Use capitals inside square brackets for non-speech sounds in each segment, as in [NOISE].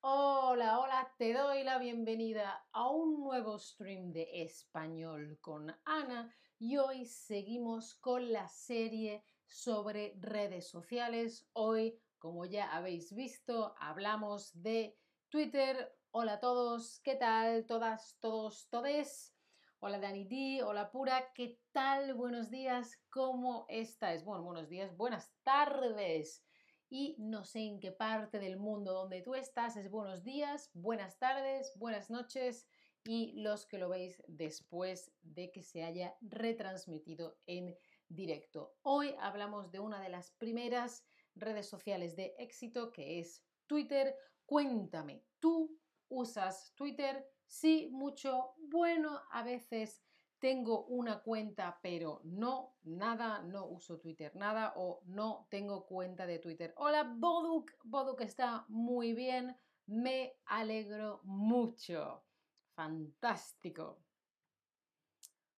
Hola, hola, te doy la bienvenida a un nuevo stream de español con Ana y hoy seguimos con la serie sobre redes sociales. Hoy, como ya habéis visto, hablamos de Twitter. Hola a todos, ¿qué tal? Todas, todos, todes. Hola Dani D, hola Pura, ¿qué tal? Buenos días, ¿cómo estáis? Bueno, buenos días, buenas tardes. Y no sé en qué parte del mundo donde tú estás es buenos días, buenas tardes, buenas noches y los que lo veis después de que se haya retransmitido en directo. Hoy hablamos de una de las primeras redes sociales de éxito que es Twitter. Cuéntame, ¿tú usas Twitter? Sí, mucho. Bueno, a veces tengo una cuenta, pero no, nada, no uso Twitter, nada, o no tengo cuenta de Twitter. Hola, Boduk. Boduk está muy bien. Me alegro mucho. Fantástico.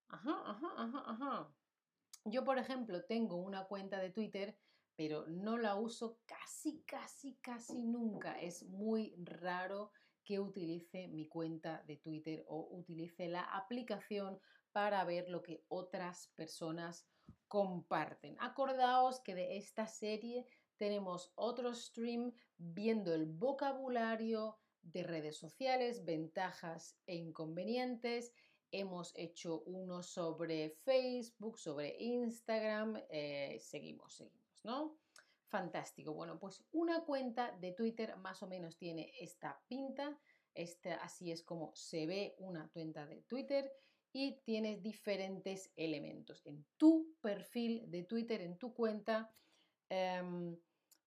Ajá, ajá, ajá, ajá. Yo, por ejemplo, tengo una cuenta de Twitter, pero no la uso casi, casi, casi nunca. Es muy raro que utilice mi cuenta de Twitter o utilice la aplicación para ver lo que otras personas comparten. Acordaos que de esta serie tenemos otro stream viendo el vocabulario de redes sociales, ventajas e inconvenientes Hemos hecho uno sobre Facebook, sobre Instagram. Eh, seguimos, seguimos, ¿no? Fantástico. Bueno, pues una cuenta de Twitter más o menos tiene esta pinta. Este, así es como se ve una cuenta de Twitter y tienes diferentes elementos. En tu perfil de Twitter, en tu cuenta, em,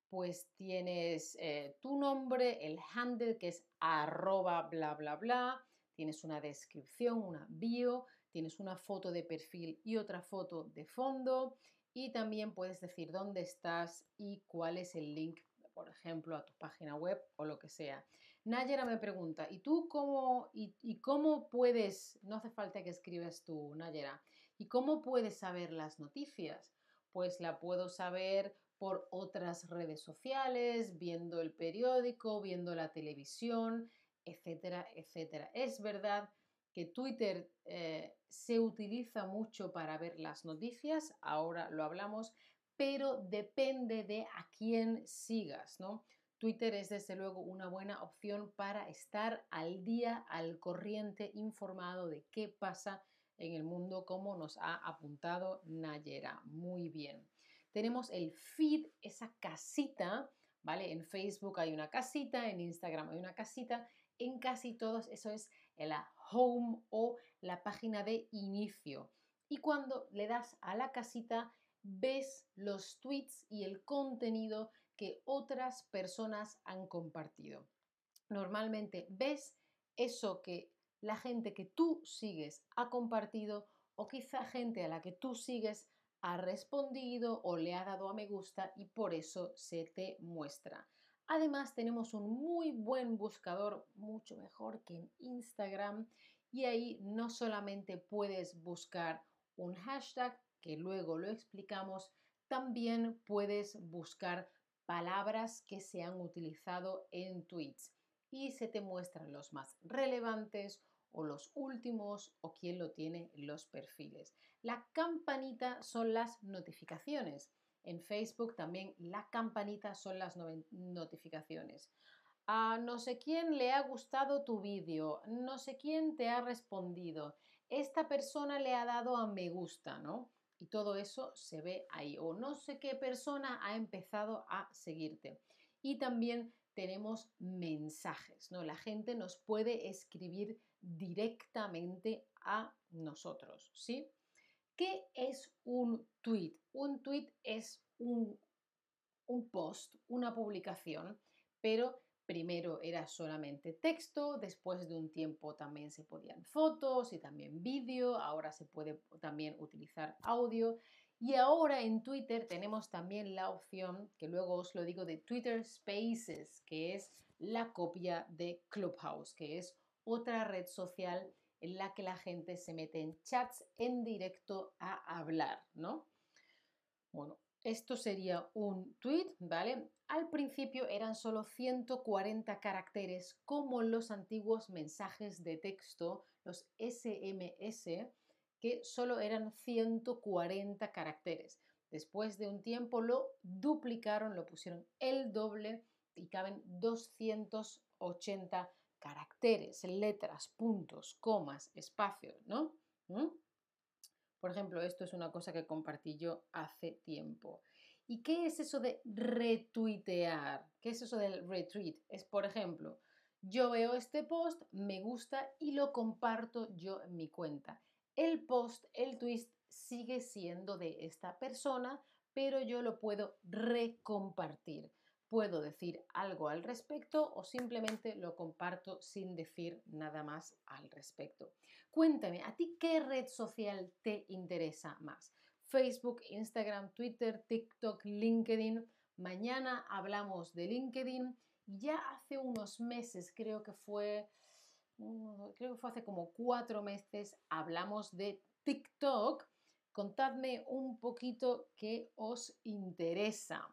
pues tienes eh, tu nombre, el handle que es arroba bla bla bla, Tienes una descripción, una bio, tienes una foto de perfil y otra foto de fondo y también puedes decir dónde estás y cuál es el link, por ejemplo, a tu página web o lo que sea. Nayera me pregunta, ¿y tú cómo, y, cómo puedes, no hace falta que escribas tú, Nayera, ¿y cómo puedes saber las noticias? Pues la puedo saber por otras redes sociales, viendo el periódico, viendo la televisión, etcétera, etcétera. Es verdad que Twitter eh, se utiliza mucho para ver las noticias, ahora lo hablamos, pero depende de a quién sigas, ¿no? Twitter es desde luego una buena opción para estar al día, al corriente, informado de qué pasa en el mundo, como nos ha apuntado Nayera. Muy bien. Tenemos el feed, esa casita, ¿vale? En Facebook hay una casita, en Instagram hay una casita en casi todos eso es la home o la página de inicio. Y cuando le das a la casita, ves los tweets y el contenido que otras personas han compartido. Normalmente ves eso que la gente que tú sigues ha compartido o quizá gente a la que tú sigues ha respondido o le ha dado a me gusta y por eso se te muestra. Además tenemos un muy buen buscador, mucho mejor que en Instagram, y ahí no solamente puedes buscar un hashtag, que luego lo explicamos, también puedes buscar palabras que se han utilizado en tweets y se te muestran los más relevantes o los últimos o quién lo tiene los perfiles. La campanita son las notificaciones. En Facebook también la campanita son las notificaciones. A no sé quién le ha gustado tu vídeo, no sé quién te ha respondido, esta persona le ha dado a me gusta, ¿no? Y todo eso se ve ahí. O no sé qué persona ha empezado a seguirte. Y también tenemos mensajes, ¿no? La gente nos puede escribir directamente a nosotros, ¿sí? ¿Qué es un tweet? Un tweet es un, post, una publicación, pero primero era solamente texto, después de un tiempo también se podían fotos y también vídeo, ahora se puede también utilizar audio Y ahora en Twitter tenemos también la opción, que luego os lo digo, de Twitter Spaces, que es la copia de Clubhouse, que es otra red social en la que la gente se mete en chats en directo a hablar, ¿no? Bueno, esto sería un tweet, ¿vale? Al principio eran solo 140 caracteres, como los antiguos mensajes de texto, los SMS, que solo eran 140 caracteres. Después de un tiempo lo duplicaron, lo pusieron el doble y caben 280 caracteres, letras, puntos, comas, espacios, ¿no? ¿Mm? Por ejemplo, esto es una cosa que compartí yo hace tiempo. ¿Y qué es eso de retuitear? ¿Qué es eso del retweet? Es, por ejemplo, yo veo este post, me gusta y lo comparto yo en mi cuenta. El post, el tweet sigue siendo de esta persona, pero yo lo puedo recompartir. Puedo decir algo al respecto o simplemente lo comparto sin decir nada más al respecto. Cuéntame, ¿a ti qué red social te interesa más? Facebook, Instagram, Twitter, TikTok, LinkedIn. Mañana hablamos de LinkedIn. Ya hace unos meses, creo que fue, creo que fue hace como cuatro meses, hablamos de TikTok. Contadme un poquito qué os interesa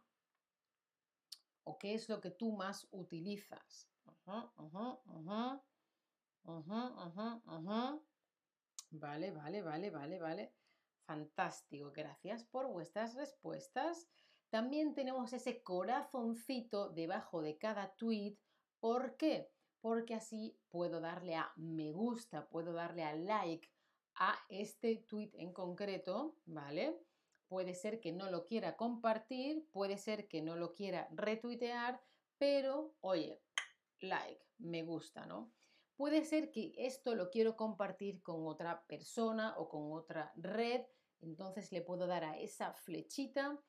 o qué es lo que tú más utilizas. Vale, vale, vale, vale, vale. Fantástico, gracias por vuestras respuestas. También tenemos ese corazoncito debajo de cada tweet. ¿Por qué? Porque así puedo darle a me gusta, puedo darle a like a este tweet en concreto, ¿vale? Puede ser que no lo quiera compartir, puede ser que no lo quiera retuitear, pero oye, like, me gusta, ¿no? Puede ser que esto lo quiero compartir con otra persona o con otra red, entonces le puedo dar a esa flechita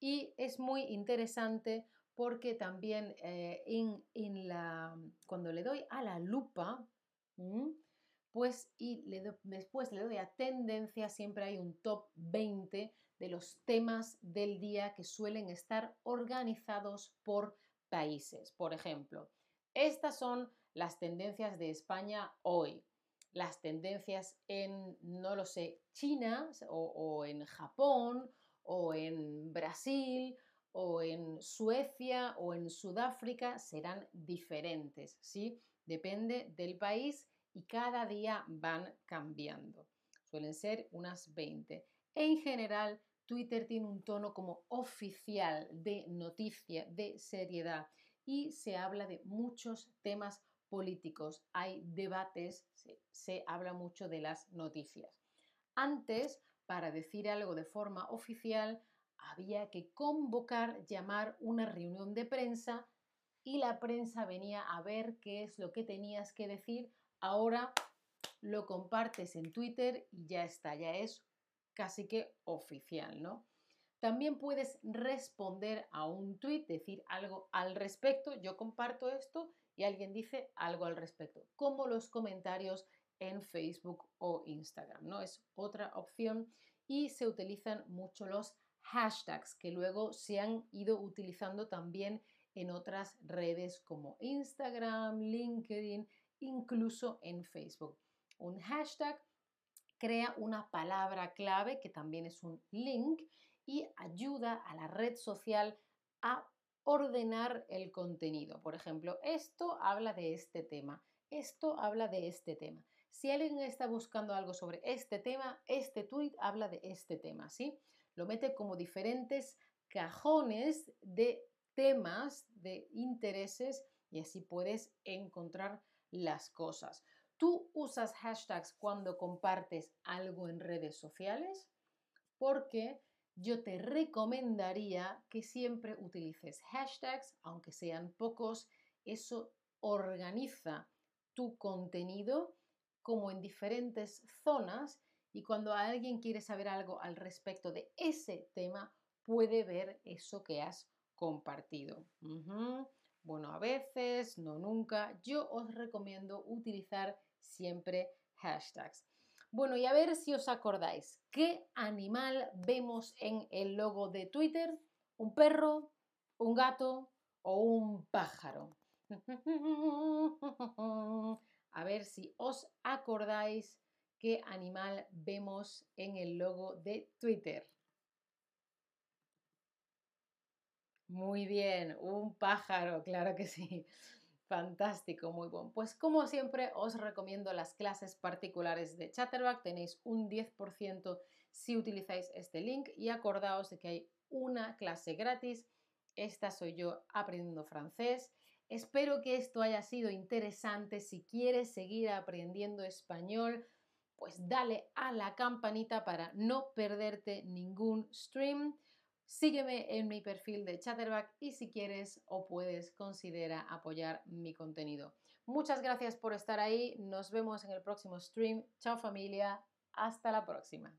y es muy interesante porque también eh, la, cuando le doy a la lupa, pues y después le doy a tendencia, siempre hay un top 20 de los temas del día que suelen estar organizados por países. Por ejemplo, estas son las tendencias de España hoy, las tendencias en, no lo sé, China o, en Japón o en Brasil o en Suecia o en Sudáfrica serán diferentes, ¿sí? Depende del país y cada día van cambiando. Suelen ser unas 20. En general, Twitter tiene un tono como oficial de noticia, de seriedad y se habla de muchos temas políticos. Hay debates, se, habla mucho de las noticias. Antes, para decir algo de forma oficial, había que convocar, llamar una reunión de prensa y la prensa venía a ver qué es lo que tenías que decir. Ahora lo compartes en Twitter y ya está, ya es casi que oficial, ¿no? También puedes responder a un tweet, decir algo al respecto, yo comparto esto y alguien dice algo al respecto, como los comentarios en Facebook o Instagram, ¿no? Es otra opción y se utilizan mucho los hashtags que luego se han ido utilizando también en otras redes como Instagram, LinkedIn, incluso en Facebook. Un hashtag crea una palabra clave que también es un link y ayuda a la red social a ordenar el contenido. Por ejemplo, esto habla de este tema, esto habla de este tema. Si alguien está buscando algo sobre este tema, este tweet habla de este tema, ¿sí? Lo mete como diferentes cajones de temas, de intereses y así puedes encontrar las cosas. ¿Tú usas hashtags cuando compartes algo en redes sociales? Porque yo te recomendaría que siempre utilices hashtags, aunque sean pocos. Eso organiza tu contenido como en diferentes zonas y cuando alguien quiere saber algo al respecto de ese tema, puede ver eso que has compartido. Bueno, a veces, no nunca. Yo os recomiendo utilizar siempre hashtags. Bueno, y a ver si os acordáis, ¿qué animal vemos en el logo de Twitter? ¿Un perro, un gato o un pájaro? [LAUGHS] A ver si os acordáis qué animal vemos en el logo de Twitter. Muy bien, un pájaro, claro que sí. Fantástico, muy bueno. Pues como siempre os recomiendo las clases particulares de Chatterback. Tenéis un 10% si utilizáis este link y acordaos de que hay una clase gratis. Esta soy yo aprendiendo francés. Espero que esto haya sido interesante. Si quieres seguir aprendiendo español, pues dale a la campanita para no perderte ningún stream. Sígueme en mi perfil de Chatterback y si quieres o puedes considera apoyar mi contenido. Muchas gracias por estar ahí. Nos vemos en el próximo stream. Chao familia. Hasta la próxima.